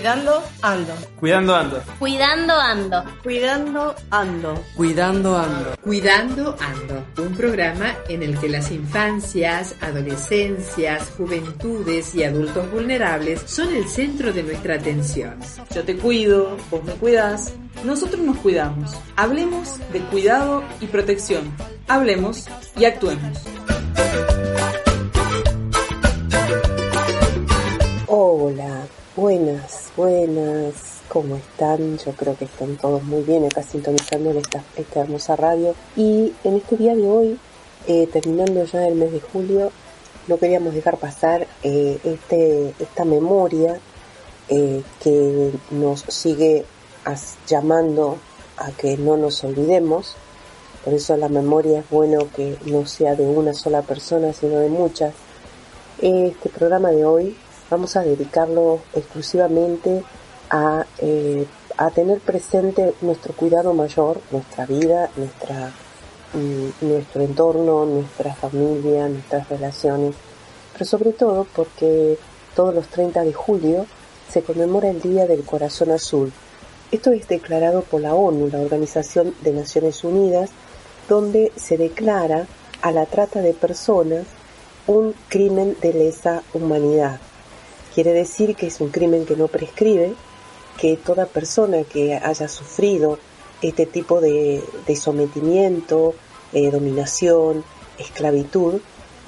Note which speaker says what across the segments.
Speaker 1: Cuidando ando.
Speaker 2: Cuidando ando.
Speaker 3: Cuidando ando.
Speaker 1: Cuidando ando.
Speaker 4: Cuidando ando.
Speaker 5: Cuidando ando. Un programa en el que las infancias, adolescencias, juventudes y adultos vulnerables son el centro de nuestra atención.
Speaker 1: Yo te cuido, vos me cuidas, nosotros nos cuidamos. Hablemos de cuidado y protección. Hablemos y actuemos.
Speaker 6: Hola, buenas, buenas, ¿cómo están? Yo creo que están todos muy bien acá sintonizando en esta, hermosa radio. Y en este día de hoy, eh, terminando ya el mes de julio, no queríamos dejar pasar eh, este, esta memoria eh, que nos sigue llamando a que no nos olvidemos. Por eso la memoria es bueno que no sea de una sola persona, sino de muchas. Este programa de hoy vamos a dedicarlo exclusivamente a, eh, a tener presente nuestro cuidado mayor, nuestra vida, mm, nuestro entorno, nuestra familia, nuestras relaciones, pero sobre todo porque todos los 30 de julio se conmemora el Día del Corazón Azul. Esto es declarado por la ONU, la Organización de Naciones Unidas, donde se declara a la trata de personas un crimen de lesa humanidad. Quiere decir que es un crimen que no prescribe, que toda persona que haya sufrido este tipo de, sometimiento, eh, dominación, esclavitud,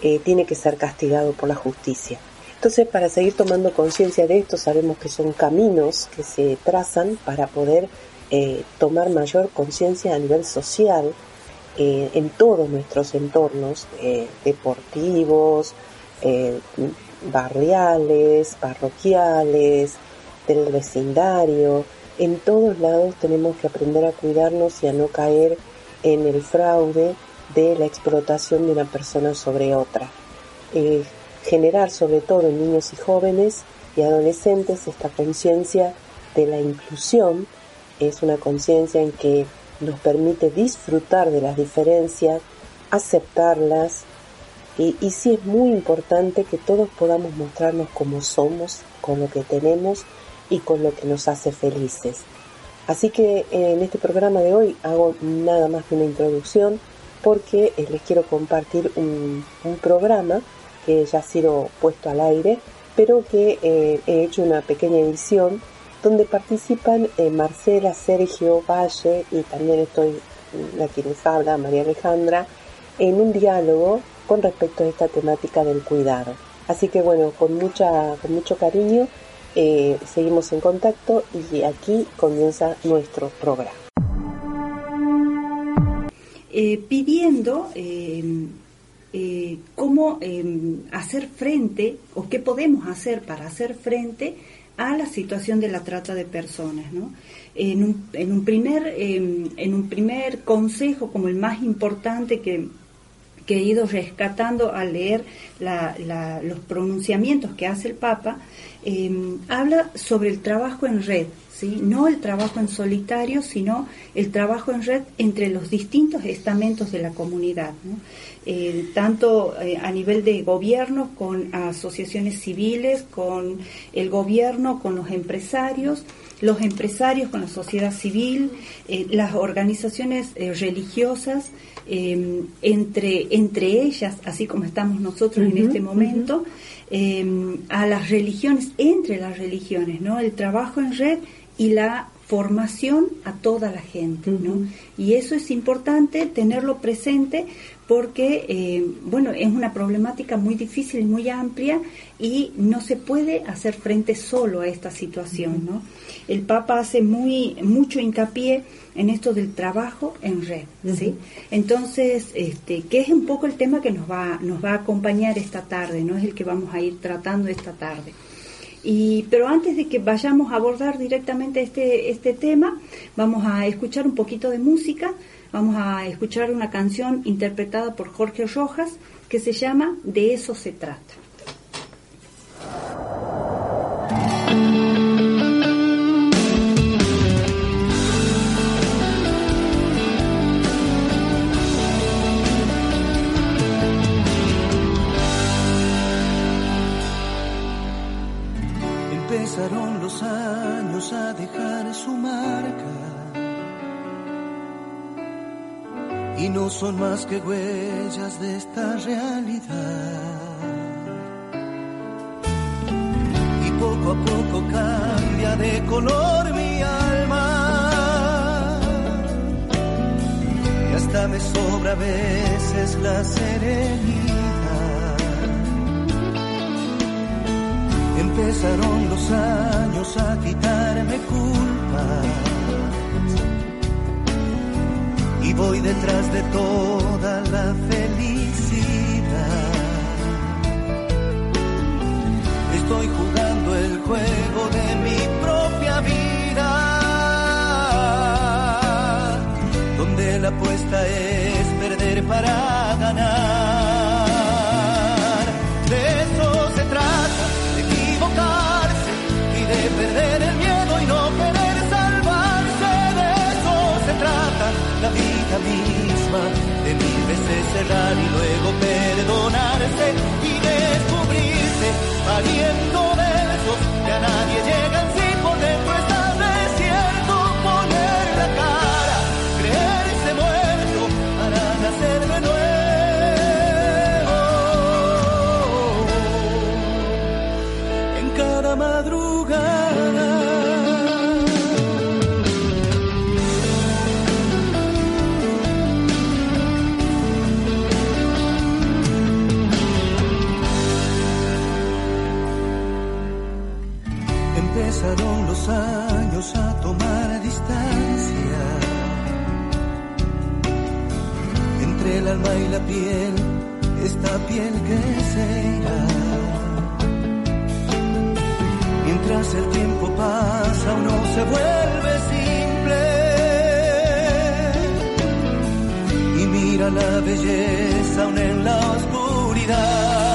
Speaker 6: eh, tiene que ser castigado por la justicia. Entonces, para seguir tomando conciencia de esto, sabemos que son caminos que se trazan para poder eh, tomar mayor conciencia a nivel social en todos nuestros entornos deportivos, barriales, parroquiales, del vecindario. En todos lados tenemos que aprender a cuidarnos y a no caer en el fraude de la explotación de una persona sobre otra. Eh, generar sobre todo en niños y jóvenes y adolescentes esta conciencia de la inclusión es una conciencia en que nos permite disfrutar de las diferencias, aceptarlas, y, y sí es muy importante que todos podamos mostrarnos como somos, con lo que tenemos y con lo que nos hace felices. Así que en este programa de hoy hago nada más que una introducción porque eh, les quiero compartir un, programa que ya ha sido puesto al aire, pero que eh, he hecho una pequeña edición donde participan eh, Marcela, Sergio, Valle y también estoy la quienes habla, María Alejandra, en un diálogo con respecto a esta temática del cuidado. Así que bueno, con, mucha, con mucho cariño eh, seguimos en contacto y aquí comienza nuestro programa.
Speaker 7: Eh, pidiendo eh, cómo hacer frente o qué podemos hacer para hacer frente a la situación de la trata de personas. ¿no? En, un, en, un primer, en un primer consejo, como el más importante que que he ido rescatando al leer los pronunciamientos que hace el Papa, em, habla sobre el trabajo en red, ¿sí? no el trabajo en solitario, sino el trabajo en red entre los distintos estamentos de la comunidad, eh, tanto eh, a nivel de gobierno, con asociaciones civiles, con el gobierno, con los empresarios, los empresarios con la sociedad civil, eh, las organizaciones religiosas, Em, entre, entre ellas, así como estamos nosotros en este momento, a las religiones, entre las religiones, ¿no? El trabajo en red y la formación a toda la gente, ¿no? Y eso es importante tenerlo presente porque, eh, bueno, es una problemática muy difícil muy amplia y no se puede hacer frente solo a esta situación, ¿no? El Papa hace muy mucho hincapié en esto del trabajo en red, ¿sí? Entonces, este, que es un poco el tema que nos va, nos va a acompañar esta tarde, ¿no? Es el que vamos a ir tratando esta tarde. Y, pero antes de que vayamos a abordar directamente este, este tema, vamos a escuchar un poquito de música, vamos a escuchar una canción interpretada por Jorge Rojas que se llama De eso se trata.
Speaker 2: Que huellas de esta realidad. Y poco a poco cambia de color mi alma. Y hasta me sobra a veces la serenidad. empezaron los años a quitarme culpas. Voy detrás de toda la felicidad. Estoy jugando el juego de mi propia vida. Donde la apuesta es perder para y luego Empezaron los años a tomar distancia entre el alma y la piel, esta piel que se irá. Mientras el tiempo pasa uno se vuelve simple y mira la belleza aún en la oscuridad.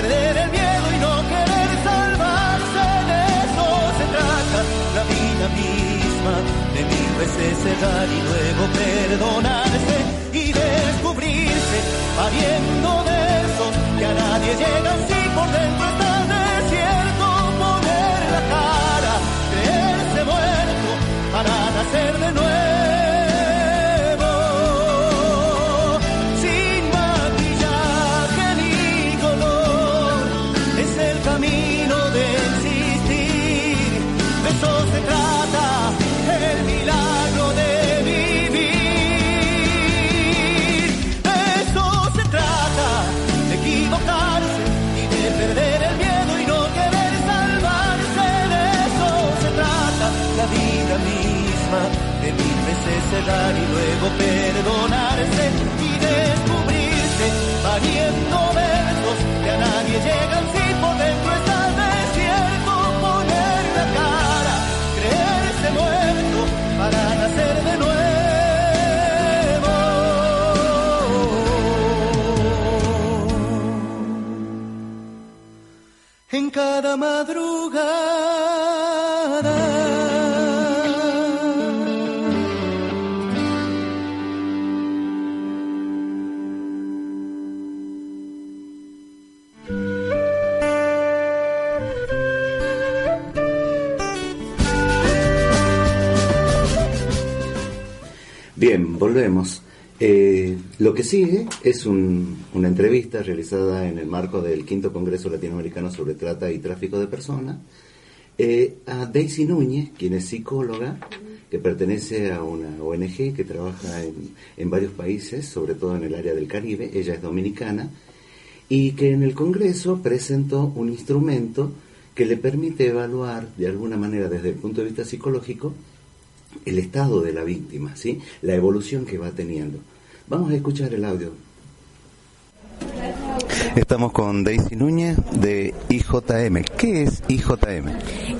Speaker 2: Perder el miedo y no querer salvarse. De eso se trata la vida misma, de mil veces cerrar y luego perdonarse y descubrirse pariendo de esos que a nadie llegan si por dentro está veces cerrar y luego perdonarse y descubrirse valiendo versos que a nadie llegan si por dentro está desierto. Poner la cara, creerse muerto para nacer de nuevo. En cada madrugada.
Speaker 3: Bien, volvemos. Eh, lo que sigue es un- una entrevista realizada en el marco del quinto Congreso Latinoamericano sobre Trata y Tráfico de Personas eh, a Daisy Núñez, quien es psicóloga, que pertenece a una ONG que trabaja en, en varios países, sobre todo en el área del Caribe. Ella es dominicana y que en el Congreso presentó un instrumento que le permite evaluar de alguna manera desde el punto de vista psicológico el estado de la víctima, ¿sí? la evolución que va teniendo. Vamos a escuchar el audio. Estamos con Daisy Núñez de IJM. ¿Qué es IJM?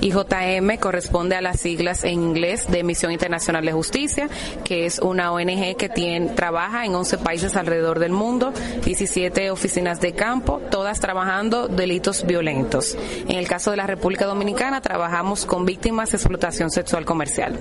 Speaker 4: IJM corresponde a las siglas en inglés de Misión Internacional de Justicia, que es una ONG que tiene, trabaja en 11 países alrededor del mundo, 17 oficinas de campo, todas trabajando delitos violentos. En el caso de la República Dominicana, trabajamos con víctimas de explotación sexual comercial.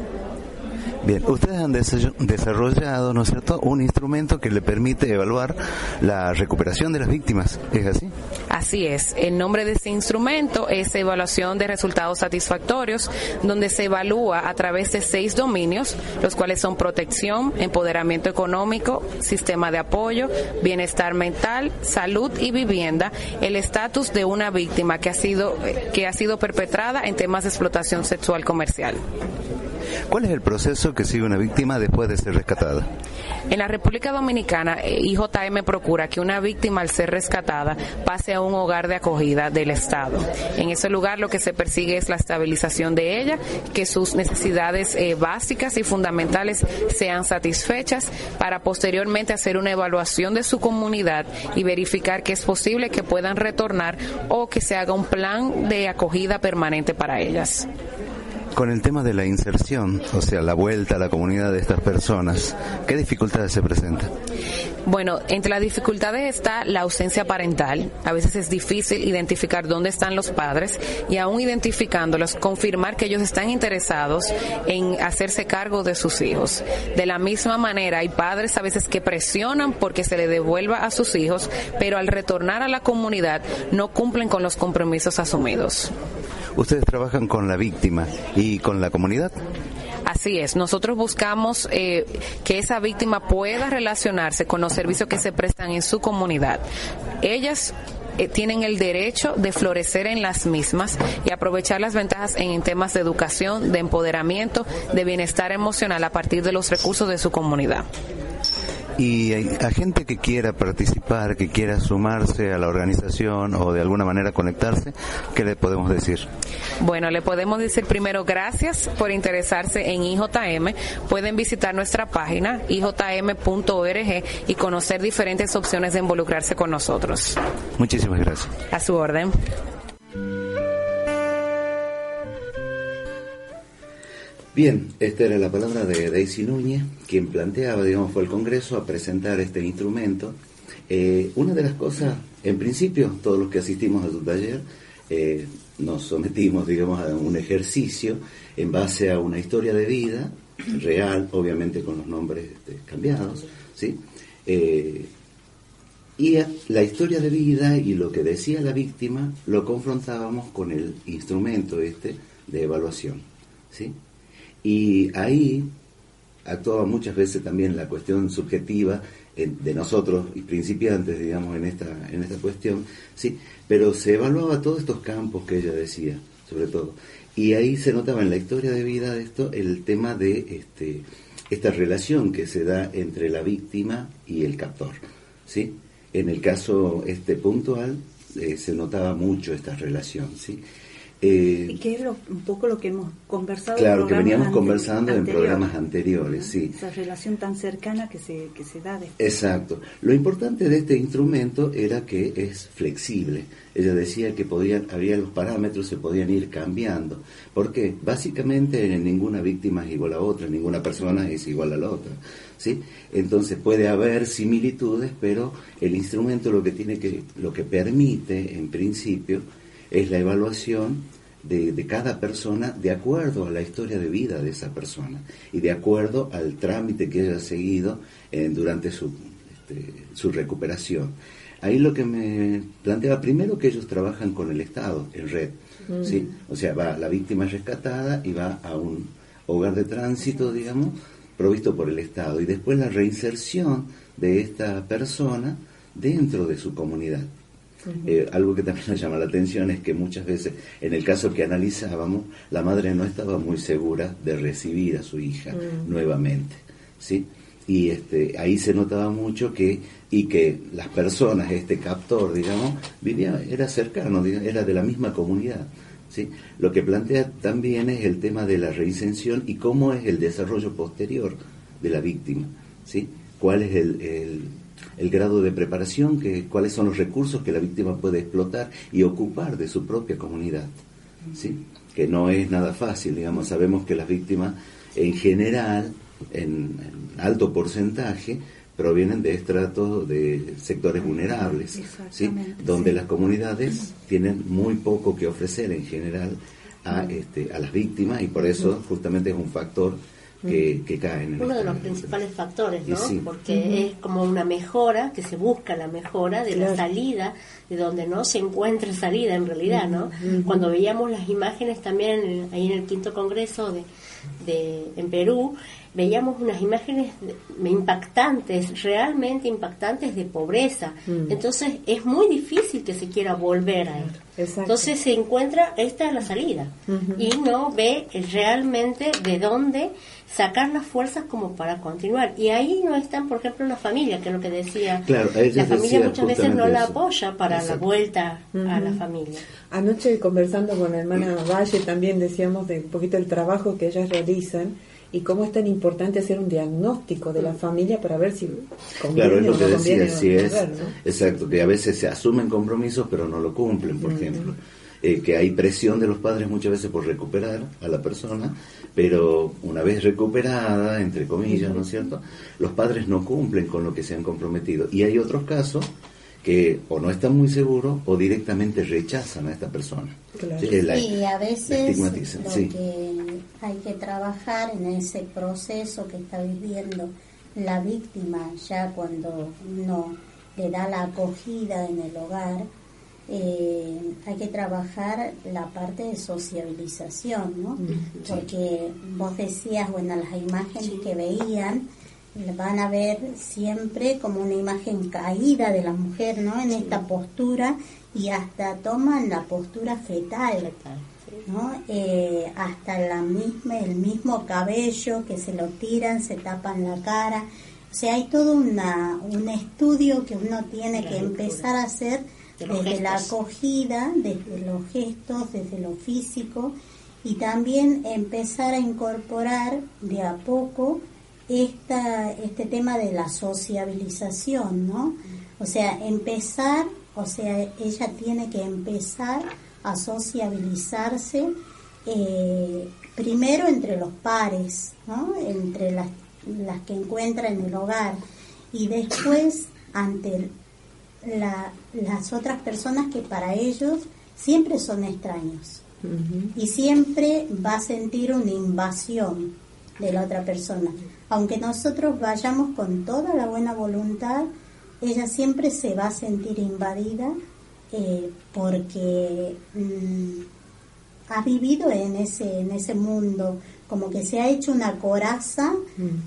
Speaker 3: Bien, ustedes han desarrollado, ¿no es cierto?, un instrumento que le permite evaluar la recuperación de las víctimas, ¿es así?
Speaker 4: Así es. El nombre de este instrumento es evaluación de resultados satisfactorios, donde se evalúa a través de seis dominios, los cuales son protección, empoderamiento económico, sistema de apoyo, bienestar mental, salud y vivienda, el estatus de una víctima que ha sido que ha sido perpetrada en temas de explotación sexual comercial.
Speaker 3: ¿Cuál es el proceso que sigue una víctima después de ser rescatada?
Speaker 4: En la República Dominicana, eh, IJM procura que una víctima al ser rescatada pase a un hogar de acogida del Estado. En ese lugar lo que se persigue es la estabilización de ella, que sus necesidades eh, básicas y fundamentales sean satisfechas para posteriormente hacer una evaluación de su comunidad y verificar que es posible que puedan retornar o que se haga un plan de acogida permanente para ellas.
Speaker 3: Con el tema de la inserción, o sea, la vuelta a la comunidad de estas personas, ¿qué dificultades se presentan?
Speaker 4: Bueno, entre las dificultades está la ausencia parental. A veces es difícil identificar dónde están los padres y aún identificándolos, confirmar que ellos están interesados en hacerse cargo de sus hijos. De la misma manera, hay padres a veces que presionan porque se le devuelva a sus hijos, pero al retornar a la comunidad no cumplen con los compromisos asumidos.
Speaker 3: Ustedes trabajan con la víctima y con la comunidad.
Speaker 4: Así es, nosotros buscamos eh, que esa víctima pueda relacionarse con los servicios que se prestan en su comunidad. Ellas eh, tienen el derecho de florecer en las mismas y aprovechar las ventajas en temas de educación, de empoderamiento, de bienestar emocional a partir de los recursos de su comunidad.
Speaker 3: Y a gente que quiera participar, que quiera sumarse a la organización o de alguna manera conectarse, ¿qué le podemos decir?
Speaker 4: Bueno, le podemos decir primero gracias por interesarse en IJM. Pueden visitar nuestra página ijm.org y conocer diferentes opciones de involucrarse con nosotros.
Speaker 3: Muchísimas gracias.
Speaker 4: A su orden.
Speaker 3: Bien, esta era la palabra de Daisy Núñez, quien planteaba, digamos, fue al Congreso a presentar este instrumento. Eh, una de las cosas, en principio, todos los que asistimos a su taller, eh, nos sometimos, digamos, a un ejercicio en base a una historia de vida real, obviamente con los nombres este, cambiados, ¿sí? Eh, y la historia de vida y lo que decía la víctima lo confrontábamos con el instrumento este de evaluación, ¿sí? Y ahí actuaba muchas veces también la cuestión subjetiva de nosotros y principiantes, digamos, en esta, en esta cuestión, sí, pero se evaluaba todos estos campos que ella decía, sobre todo. Y ahí se notaba en la historia de vida de esto el tema de este, esta relación que se da entre la víctima y el captor, ¿sí? En el caso este puntual eh, se notaba mucho esta relación, ¿sí?
Speaker 7: Eh, que es un poco lo que hemos conversado.
Speaker 3: Claro, que veníamos conversando en programas anteriores, sí.
Speaker 7: Esa relación tan cercana que se, que se da.
Speaker 3: Exacto. Lo importante de este instrumento era que es flexible. Ella decía que podían, había los parámetros, se podían ir cambiando. porque Básicamente ninguna víctima es igual a otra, ninguna persona es igual a la otra. ¿sí? Entonces puede haber similitudes, pero el instrumento lo que tiene que, lo que permite, en principio, es la evaluación de, cada persona de acuerdo a la historia de vida de esa persona y de acuerdo al trámite que haya seguido eh, durante su, este, su recuperación. Ahí lo que me planteaba primero que ellos trabajan con el Estado en red, ¿sí? Mm. O sea, va la víctima rescatada y va a un hogar de tránsito, digamos, provisto por el Estado. Y después la reinserción de esta persona dentro de su comunidad. Eh, algo que también nos llama la atención es que muchas veces, en el caso que analizábamos, la madre no estaba muy segura de recibir a su hija mm. nuevamente, ¿sí? Y este, ahí se notaba mucho que, y que las personas, este captor, digamos, vivía, era cercano, era de la misma comunidad. ¿sí? Lo que plantea también es el tema de la reinserción y cómo es el desarrollo posterior de la víctima, ¿sí? ¿Cuál es el el grado de preparación, que, cuáles son los recursos que la víctima puede explotar y ocupar de su propia comunidad. ¿sí? Que no es nada fácil, digamos, sabemos que las víctimas en general, en, alto porcentaje, provienen de estratos de sectores vulnerables, ¿sí? donde las comunidades tienen muy poco que ofrecer en general a, este, a las víctimas y por eso justamente es un factor que, que caen. En
Speaker 8: Uno de los principales factores, ¿no?
Speaker 3: sí.
Speaker 8: Porque es como una mejora, que se busca la mejora de la salida, de donde no se encuentra salida en realidad, ¿no? Cuando veíamos las imágenes también en- ahí en el quinto congreso de, de en Perú, veíamos unas imágenes de- impactantes, realmente impactantes de pobreza. Entonces es muy difícil que se quiera volver a él.
Speaker 5: Exacto.
Speaker 8: Entonces se encuentra, esta es la salida, y no ve realmente de dónde sacar las fuerzas como para continuar. Y ahí no están, por ejemplo, la familia, que es lo que decía.
Speaker 3: Claro,
Speaker 8: la familia
Speaker 3: decía
Speaker 8: muchas veces no la
Speaker 3: eso.
Speaker 8: apoya para la vuelta a la familia.
Speaker 5: Anoche conversando con la hermana Valle también decíamos de un poquito el trabajo que ellas realizan y cómo es tan importante hacer un diagnóstico de la familia para ver si conviene
Speaker 3: Claro, es
Speaker 5: o
Speaker 3: lo que
Speaker 5: no
Speaker 3: decía,
Speaker 5: conviene
Speaker 3: sí es,
Speaker 5: ¿no?
Speaker 3: exacto, que a veces se asumen compromisos pero no lo cumplen, por ejemplo. Eh, que hay presión de los padres muchas veces por recuperar a la persona, pero una vez recuperada, entre comillas, ¿no es cierto? Los padres no cumplen con lo que se han comprometido. Y hay otros casos que o no están muy seguros o directamente rechazan a esta persona.
Speaker 5: Claro.
Speaker 3: Sí, la-
Speaker 9: Sí, a veces lo
Speaker 3: sí.
Speaker 9: que hay que trabajar en ese proceso que está viviendo la víctima ya cuando uno le da la acogida en el hogar, eh, hay que trabajar la parte de sociabilización, ¿no? Porque vos decías, bueno, las imágenes que veían van a ver siempre como una imagen caída de la mujer, ¿no? En esta postura y hasta toman la postura fetal, ¿no? Eh, hasta la misma, el mismo cabello que se lo tiran, se tapan la cara. O sea, hay todo una, un estudio que uno tiene que empezar a hacer
Speaker 8: De
Speaker 9: desde la acogida, desde los gestos, desde lo físico y también empezar a incorporar de a poco esta, este tema de la sociabilización, ¿no? O sea, empezar, o sea, ella tiene que empezar a sociabilizarse eh, primero entre los pares, ¿no? Entre las, las que encuentra en el hogar y después ante la- las otras personas que para ellos siempre son extraños y siempre va a sentir una invasión de la otra persona. Aunque nosotros vayamos con toda la buena voluntad, ella siempre se va a sentir invadida eh, porque mm, ha vivido en ese, en ese mundo, como que se ha hecho una coraza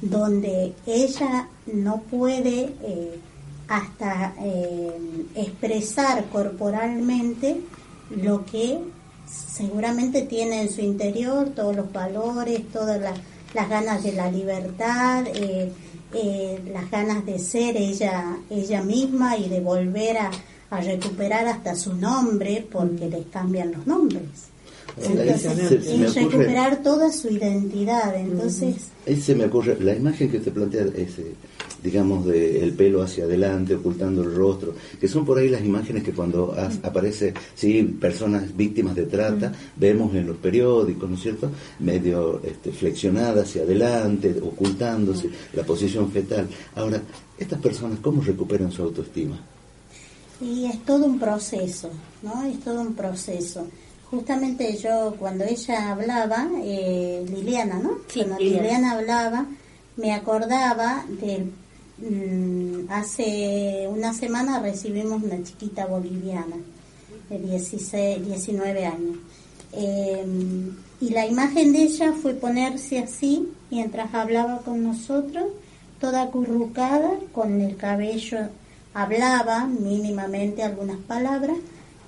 Speaker 9: donde ella no puede eh, hasta eh, expresar corporalmente lo que seguramente tiene en su interior, todos los valores, todas las, las ganas de la libertad, eh, eh, las ganas de ser ella, ella misma y de volver a, a recuperar hasta su nombre, porque les cambian los nombres. Entonces, y
Speaker 3: ocurre-
Speaker 9: recuperar toda su identidad. Entonces,
Speaker 3: Ahí se me ocurre, la imagen que usted plantea es, eh, digamos, de el pelo hacia adelante, ocultando el rostro, que son por ahí las imágenes que cuando as- aparece, sí, personas víctimas de trata, vemos en los periódicos, ¿no es cierto?, medio este, flexionada hacia adelante, ocultándose, la posición fetal. Ahora, estas personas, ¿cómo recuperan su autoestima?
Speaker 9: Y es todo un proceso, ¿no? Es todo un proceso. Justamente yo, cuando ella hablaba, eh, Liliana, ¿no?
Speaker 8: Sí,
Speaker 9: cuando
Speaker 8: Liliana.
Speaker 9: Liliana hablaba, me acordaba del... mm, hace una semana recibimos una chiquita boliviana de 16, 19 años. Eh, y la imagen de ella fue ponerse así mientras hablaba con nosotros, toda acurrucada, con el cabello, hablaba mínimamente algunas palabras,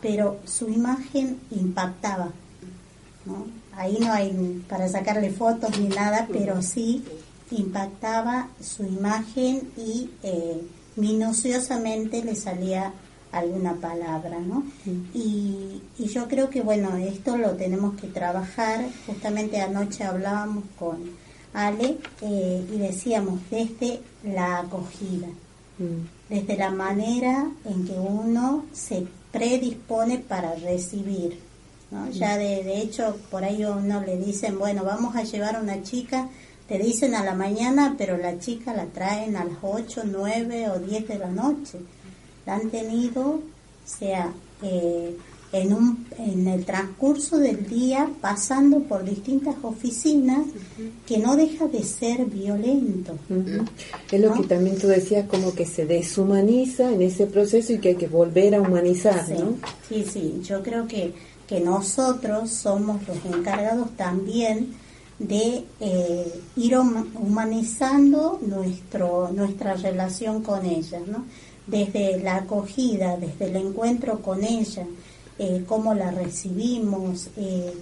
Speaker 9: pero su imagen impactaba. ¿no? Ahí no hay para sacarle fotos ni nada, pero sí impactaba su imagen y eh, minuciosamente le salía alguna palabra, ¿no? Y, y yo creo que, bueno, esto lo tenemos que trabajar. Justamente anoche hablábamos con Ale eh, y decíamos desde la acogida, desde la manera en que uno se predispone para recibir. ¿no? Ya de, de hecho, por ahí uno le dicen, bueno, vamos a llevar a una chica, te dicen a la mañana, pero la chica la traen a las 8, 9 o 10 de la noche. La han tenido, o sea, eh, en, un, en el transcurso del día pasando por distintas oficinas que no deja de ser violento.
Speaker 5: Es lo que también tú decías, como que se deshumaniza en ese proceso y que hay que volver a humanizar,
Speaker 9: sí,
Speaker 5: ¿no?
Speaker 9: Sí, sí, yo creo que, que nosotros somos los encargados también de eh, ir humanizando nuestro, nuestra relación con ella, ¿no? Desde la acogida, desde el encuentro con ella, eh, cómo la recibimos, eh,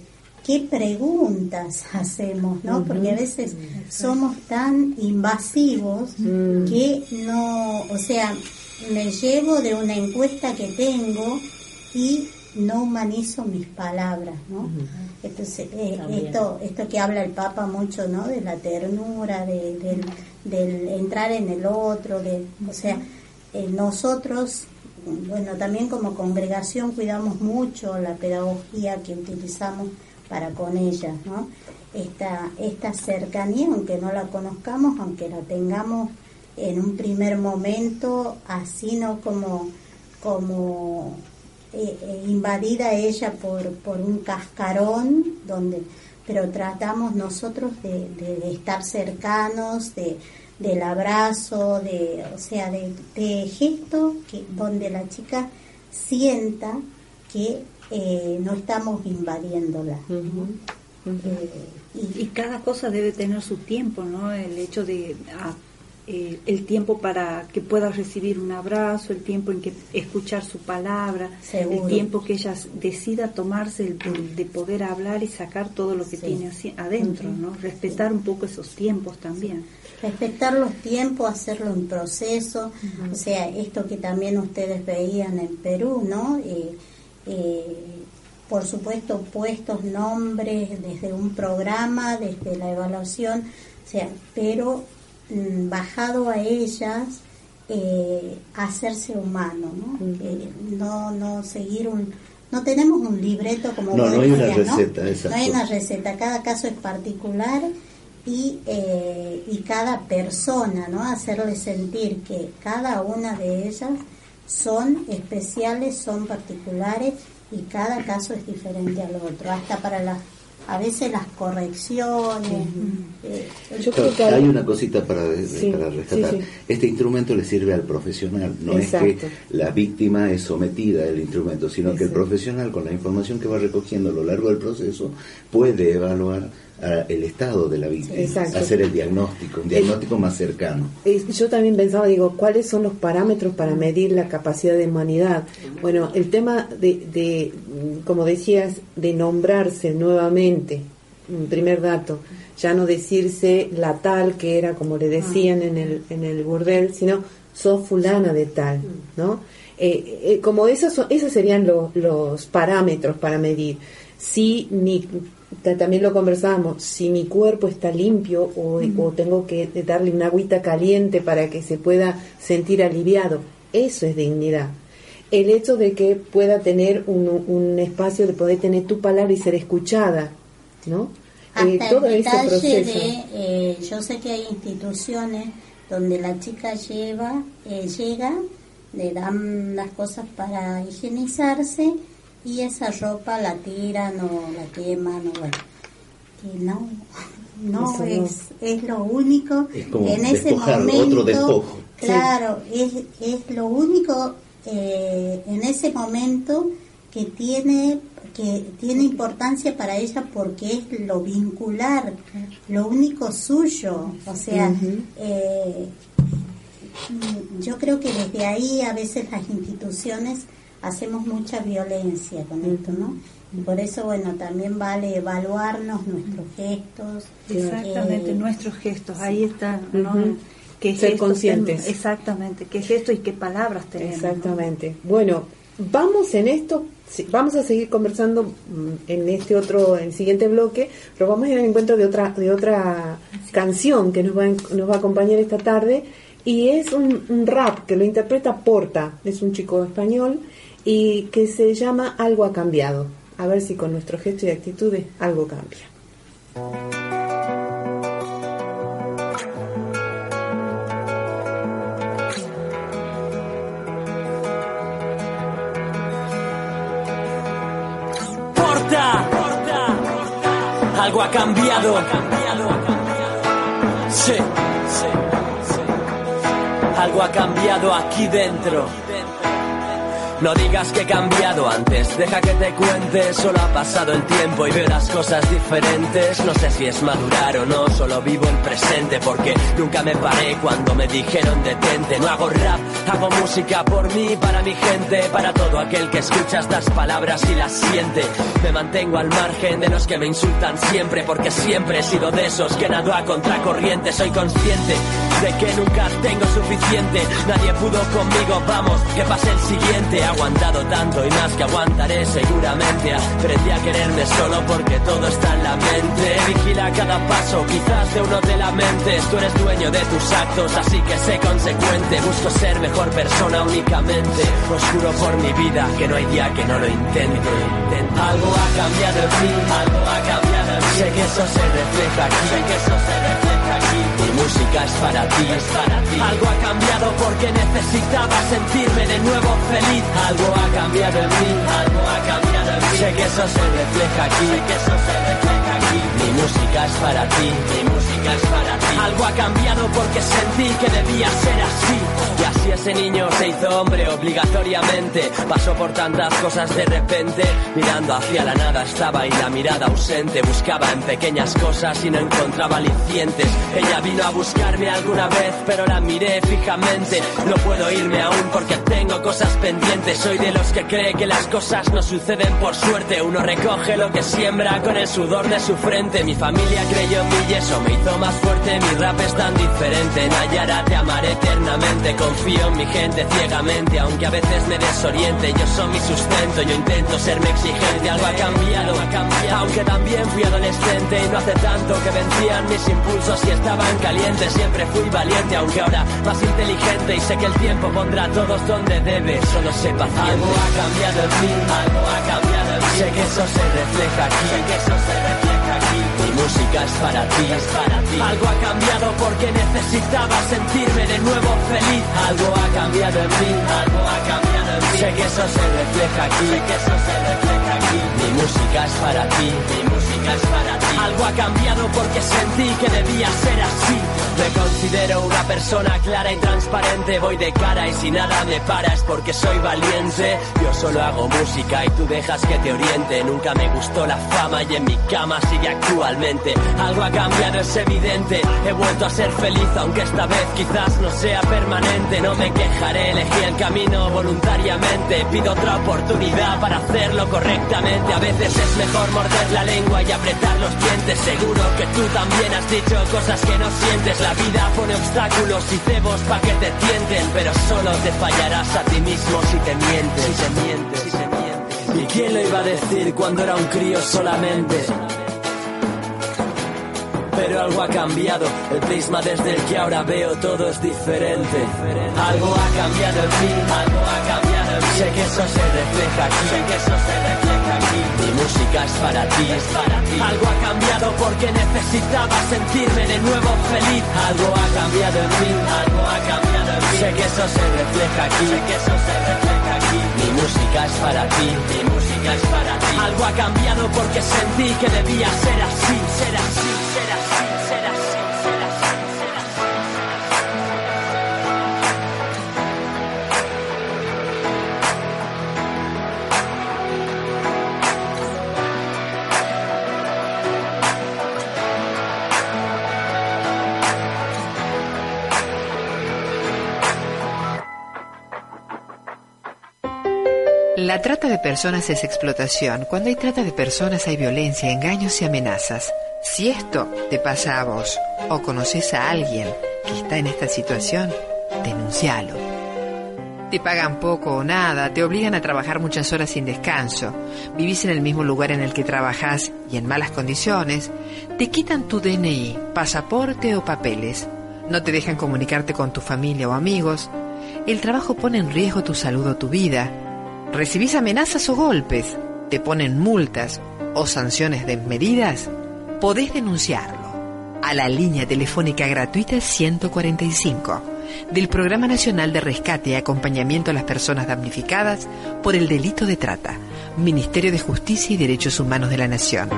Speaker 9: qué preguntas hacemos, ¿no? Porque a veces somos tan invasivos
Speaker 5: Mm.
Speaker 9: que no, o sea, me llevo de una encuesta que tengo y no humanizo mis palabras, ¿no? Entonces, eh, esto, esto que habla el Papa mucho, ¿no? De la ternura, de- del, del entrar en el otro, de, o sea, eh, nosotros, bueno, también como congregación cuidamos mucho la pedagogía que utilizamos para con ellas, ¿no? Esta, esta cercanía, aunque no la conozcamos, aunque la tengamos en un primer momento, así, ¿no? Como, como eh, eh, invadida ella por, por un cascarón, donde, pero tratamos nosotros de, de- de estar cercanos, de, del abrazo, de, o sea, de, de gesto que, donde la chica sienta que eh, no estamos invadiéndola. Eh,
Speaker 7: Y cada cosa debe tener su tiempo, ¿no? El hecho de ah, eh, el tiempo para que pueda recibir un abrazo, el tiempo en que escuchar su palabra,
Speaker 9: Seguro.
Speaker 7: el tiempo que ella decida tomarse el, el de poder hablar y sacar todo lo que
Speaker 9: Sí.
Speaker 7: tiene así adentro, ¿no? Respetar un poco esos tiempos también.
Speaker 9: respetar los tiempos, hacerlo en proceso, o sea, esto que también ustedes veían en Perú, ¿no? Eh, eh, por supuesto, puestos nombres desde un programa, desde la evaluación, o sea, pero bajado a ellas, eh, hacerse humano, ¿no? Eh, no, no seguir un... No tenemos un libreto como
Speaker 3: No, no hay una
Speaker 9: decías,
Speaker 3: receta,
Speaker 9: No
Speaker 3: exacto.
Speaker 9: hay una receta, cada caso es particular y, eh, y cada persona, ¿no? Hacerle sentir que cada una de ellas son especiales, son particulares y cada caso es diferente al otro, hasta para las, a veces las correcciones. eh,
Speaker 5: Yo
Speaker 3: Claro,
Speaker 5: creo que
Speaker 3: hay una cosita para, de-
Speaker 5: Sí,
Speaker 3: para rescatar.
Speaker 5: sí, sí.
Speaker 3: Este instrumento le sirve al profesional, no es que la víctima es sometida al instrumento, sino que el profesional con la información que va recogiendo a lo largo del proceso puede evaluar el estado de la víctima,
Speaker 5: Exacto.
Speaker 3: hacer el diagnóstico, un diagnóstico más cercano.
Speaker 5: Eh, Yo también pensaba, digo, ¿cuáles son los parámetros para medir la capacidad de humanidad? Bueno, el tema de, de, como decías, de nombrarse nuevamente, un primer dato, ya no decirse la tal que era como le decían en el, en el burdel, sino sos fulana de tal, ¿no? Eh, eh, como esos, son- esos serían lo- los parámetros para medir. Si ta- también lo conversábamos, si mi cuerpo está limpio o, o tengo que darle una agüita caliente para que se pueda sentir aliviado, eso es dignidad. El hecho de que pueda tener un, un espacio de poder tener tu palabra y ser escuchada, ¿no? Eh,
Speaker 9: Hasta
Speaker 5: todo
Speaker 9: el
Speaker 5: ese proceso.
Speaker 9: de, eh, yo sé que hay instituciones donde la chica lleva, eh, llega, le dan las cosas para higienizarse y esa ropa la tiran o la queman o bueno. Y no, no
Speaker 5: Eso no.
Speaker 9: es, es lo único
Speaker 3: Es como
Speaker 9: en ese momento.
Speaker 3: otro despojo.
Speaker 9: Claro, es, es lo único eh, en ese momento que tiene que tiene importancia para ella porque es lo vincular, lo único suyo. O sea, eh, yo creo que desde ahí a veces las instituciones hacemos mucha violencia con esto, ¿no? Y por eso, bueno, también vale evaluarnos nuestros gestos.
Speaker 7: Exactamente,
Speaker 9: eh,
Speaker 7: nuestros gestos, ahí está, ¿no? ¿Qué
Speaker 5: Ser
Speaker 7: gestos
Speaker 5: conscientes.
Speaker 7: tenemos? Exactamente, qué gestos y qué palabras tenemos. ¿no?
Speaker 5: Exactamente. Bueno, vamos en esto, sí, vamos a seguir conversando mm, en este otro, en el siguiente bloque, pero vamos a ir al encuentro de otra, de otra canción que nos va, a- nos va a acompañar esta tarde y es un, un rap que lo interpreta Porta, es un chico español y que se llama Algo ha cambiado. A ver si con nuestro gesto y actitudes algo cambia.
Speaker 10: Porta, porta, algo ha cambiado. Sí, sí, sí. Algo ha cambiado aquí dentro no digas que he cambiado antes, deja que te cuente, solo ha pasado el tiempo y veo las cosas diferentes. No sé si es madurar o no, solo vivo el presente porque nunca me paré cuando me dijeron detente. No hago rap, hago música por mí, para mi gente, para todo aquel que escucha estas palabras y las siente. Me mantengo al margen de los que me insultan siempre porque siempre he sido de esos que nado a contracorriente. Soy consciente de que nunca tengo suficiente, nadie pudo conmigo, vamos, que pase el siguiente aguantado tanto y más que aguantaré seguramente. Aprendí a quererme solo porque todo está en la mente. Vigila cada paso, quizás de uno te lamentes. Tú eres dueño de tus actos, así que sé consecuente. Busco ser mejor persona únicamente. Oscuro por mi vida, que no hay día que no lo intente. Algo ha cambiado en mí, algo ha cambiado en mí. Sé que eso se refleja aquí, sé que eso se refleja aquí. Música es para ti, es para ti. Algo ha cambiado porque necesitaba sentirme de nuevo feliz. Algo ha cambiado en mí, algo ha cambiado en mí. Sé que eso se refleja aquí, sé que eso se refleja aquí. Mi música es para ti, mi música es para ti. Algo ha cambiado porque sentí que debía ser así. Y así ese niño se hizo hombre obligatoriamente. Pasó por tantas cosas de repente. Mirando hacia la nada estaba y la mirada ausente. Buscaba en pequeñas cosas y no encontraba alicientes. Ella vino a buscarme alguna vez, pero la miré fijamente. No puedo irme aún porque tengo cosas pendientes. Soy de los que cree que las cosas no suceden por suerte. Uno recoge lo que siembra con el sudor de su frente. Mi familia creyó en mí y eso me hizo más fuerte. Mi rap es tan diferente. Nayara, te amaré eternamente. Confío en mi gente ciegamente, aunque a veces me desoriente. Yo soy mi sustento, yo intento serme exigente. Algo ha cambiado, ha cambiado. Aunque también fui adolescente y no hace tanto que vencían mis impulsos y estaban calientes. Siempre fui valiente, aunque ahora más inteligente. Y sé que el tiempo pondrá a todos donde debe. Solo sé paciente. Algo ha cambiado en mí, algo ha cambiado en mí. Sé que eso se refleja aquí, sé que eso se refleja música es para ti, es para ti. Algo ha cambiado porque necesitaba sentirme de nuevo feliz. Algo ha cambiado en mí, algo ha cambiado en mí. Sé que eso se refleja aquí, sé que eso se refleja aquí. Mi música es para ti, mi música es para ti. Algo ha cambiado porque sentí que debía ser así. Me considero una persona clara y transparente. Voy de cara y si nada me para es porque soy valiente. Yo solo hago música y tú dejas que te oriente. Nunca me gustó la fama y en mi cama sigue actualmente. Algo ha cambiado, es evidente. He vuelto a ser feliz, aunque esta vez quizás no sea permanente. No me quejaré, elegí el camino voluntariamente. Pido otra oportunidad para hacerlo correctamente. A veces es mejor morder la lengua y apretar los dientes. Seguro que tú también has dicho cosas que no sientes. La vida pone obstáculos y cebos pa' que te tienten, pero solo te fallarás a ti mismo si te mientes. Si te mientes, si te mientes. ¿Y quién lo iba a decir cuando era un crío solamente? Pero algo ha cambiado, el prisma desde el que ahora veo todo es diferente. Algo ha cambiado en mí, algo ha cambiado. Sé que eso se refleja aquí. Mi música es para ti. Algo ha cambiado porque necesitaba sentirme de nuevo feliz. Algo ha cambiado en mí, algo ha cambiado en mí. Sé que eso se refleja aquí, sé que eso se refleja aquí. Mi música es para ti, mi música es para ti. Algo ha cambiado porque sentí que debía ser así,
Speaker 11: Trata de personas es explotación. Cuando hay trata de personas hay violencia, engaños y amenazas. Si esto te pasa a vos o conoces a alguien que está en esta situación, denuncialo. Te pagan poco o nada, te obligan a trabajar muchas horas sin descanso, vivís en el mismo lugar en el que trabajás y en malas condiciones, te quitan tu DNI, pasaporte o papeles, no te dejan comunicarte con tu familia o amigos, el trabajo pone en riesgo tu salud o tu vida, recibís amenazas o golpes, te ponen multas o sanciones desmedidas, podés denunciarlo a la línea telefónica gratuita 145 del Programa Nacional de Rescate y Acompañamiento a las Personas Damnificadas por el Delito de Trata, Ministerio de Justicia y Derechos Humanos de la Nación.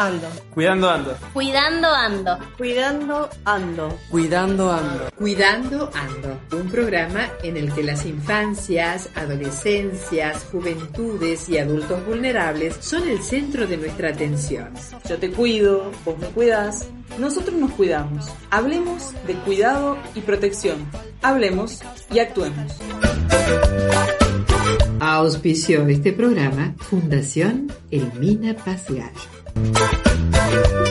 Speaker 12: Ando.
Speaker 13: Cuidando ando.
Speaker 14: Cuidando ando.
Speaker 12: Cuidando ando.
Speaker 13: Cuidando ando.
Speaker 11: Cuidando ando. Un programa en el que las infancias, adolescencias, juventudes y adultos vulnerables son el centro de nuestra atención.
Speaker 1: Yo te cuido, vos me cuidas, nosotros nos cuidamos. Hablemos de cuidado y protección. Hablemos y actuemos.
Speaker 11: Auspició este programa Fundación Elmina Paz Gallo. Thank you.